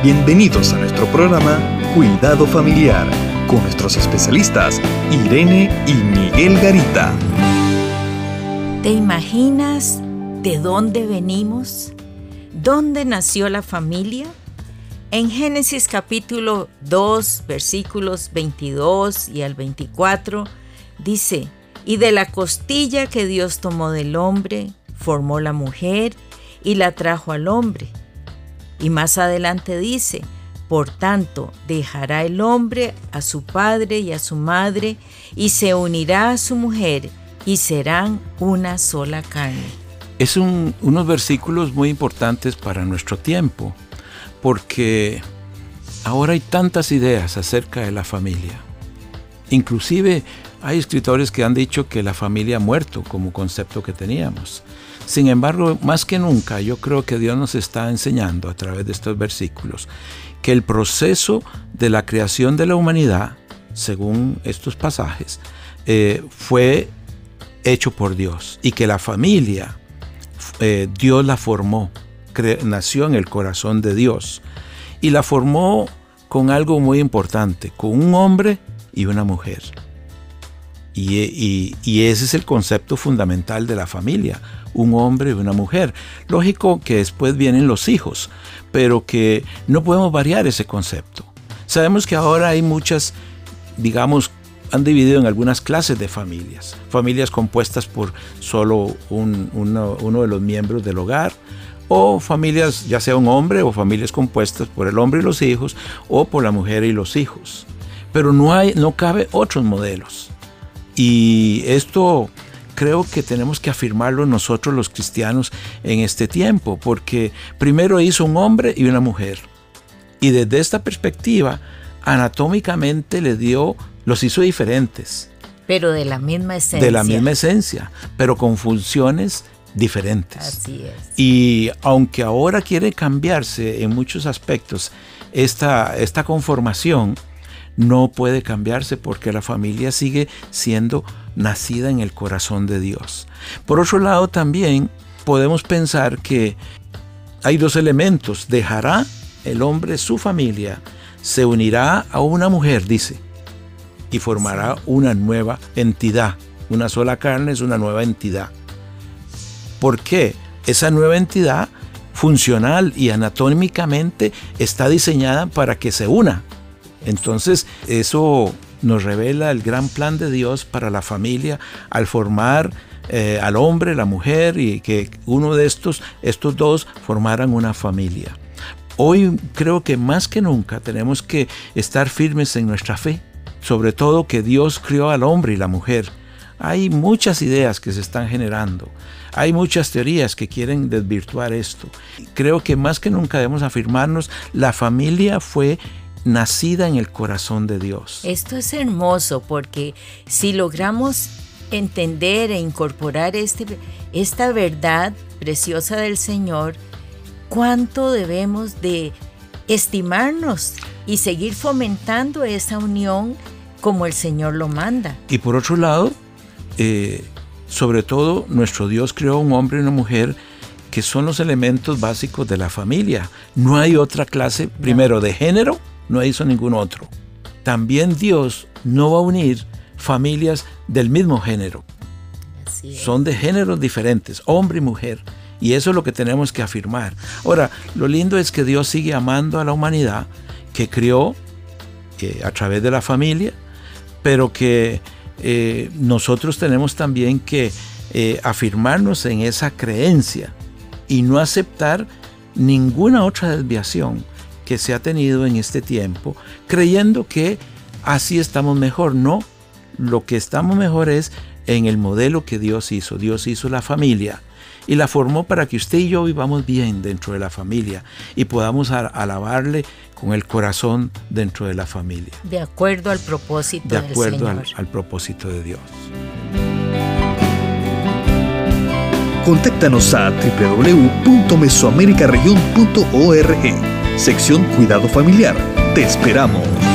Bienvenidos a nuestro programa Cuidado Familiar con nuestros especialistas Irene y Miguel Garita. ¿Te imaginas de dónde venimos? ¿Dónde nació la familia? En Génesis capítulo 2, versículos 22 y al 24, dice, y de la costilla que Dios tomó del hombre, formó la mujer y la trajo al hombre. Y más adelante dice, por tanto, dejará el hombre a su padre y a su madre, y se unirá a su mujer, y serán una sola carne. Es unos versículos muy importantes para nuestro tiempo, porque ahora hay tantas ideas acerca de la familia. Inclusive hay escritores que han dicho que la familia ha muerto como concepto que teníamos. Sin embargo, más que nunca, yo creo que Dios nos está enseñando a través de estos versículos que el proceso de la creación de la humanidad, según estos pasajes, eh, fue hecho por Dios y que la familia, eh, Dios la formó, nació en el corazón de Dios y la formó con algo muy importante, con un hombre y una mujer. Y, ese es el concepto fundamental de la familia, un hombre y una mujer. Lógico que después vienen los hijos, pero que no podemos variar ese concepto. Sabemos que ahora hay muchas, digamos, han dividido en algunas clases de familias. Familias compuestas por solo uno, uno, de los miembros del hogar, o familias, ya sea un hombre, o familias compuestas por el hombre y los hijos, o por la mujer y los hijos. Pero no, hay, no cabe otros modelos. Y esto creo que tenemos que afirmarlo nosotros los cristianos en este tiempo, porque primero hizo un hombre y una mujer. Y desde esta perspectiva, anatómicamente le dio, los hizo diferentes. Pero de la misma esencia. De la misma esencia, pero con funciones diferentes. Así es. Y aunque ahora quiere cambiarse en muchos aspectos esta, esta conformación, no puede cambiarse porque la familia sigue siendo nacida en el corazón de Dios. Por otro lado, también podemos pensar que hay dos elementos. Dejará el hombre su familia, se unirá a una mujer, dice, y formará una nueva entidad. Una sola carne es una nueva entidad. ¿Por qué? Esa nueva entidad funcional y anatómicamente está diseñada para que se una entonces eso nos revela el gran plan de Dios para la familia al formar eh, al hombre, la mujer y que uno de estos, estos dos formaran una familia. Hoy creo que más que nunca tenemos que estar firmes en nuestra fe, sobre todo que Dios crió al hombre y la mujer. Hay muchas ideas que se están generando, hay muchas teorías que quieren desvirtuar esto. Creo que más que nunca debemos afirmarnos, la familia fue nacida en el corazón de Dios. Esto es hermoso porque si logramos entender e incorporar este, esta verdad preciosa del Señor, cuánto debemos de estimarnos y seguir fomentando esa unión como el Señor lo manda. Y por otro lado, eh, sobre todo nuestro Dios creó un hombre y una mujer que son los elementos básicos de la familia. No hay otra clase, primero, de género no hizo ningún otro. También Dios no va a unir familias del mismo género. Son de géneros diferentes, hombre y mujer. Y eso es lo que tenemos que afirmar. Ahora, lo lindo es que Dios sigue amando a la humanidad que crió eh, a través de la familia, pero que eh, nosotros tenemos también que eh, afirmarnos en esa creencia y no aceptar ninguna otra desviación que se ha tenido en este tiempo, creyendo que así estamos mejor. No, lo que estamos mejor es en el modelo que Dios hizo. Dios hizo la familia y la formó para que usted y yo vivamos bien dentro de la familia y podamos alabarle con el corazón dentro de la familia. De acuerdo al propósito de acuerdo al, al propósito de Dios. Contáctanos a www.mesoamericaregion.org sección Cuidado Familiar. Te esperamos.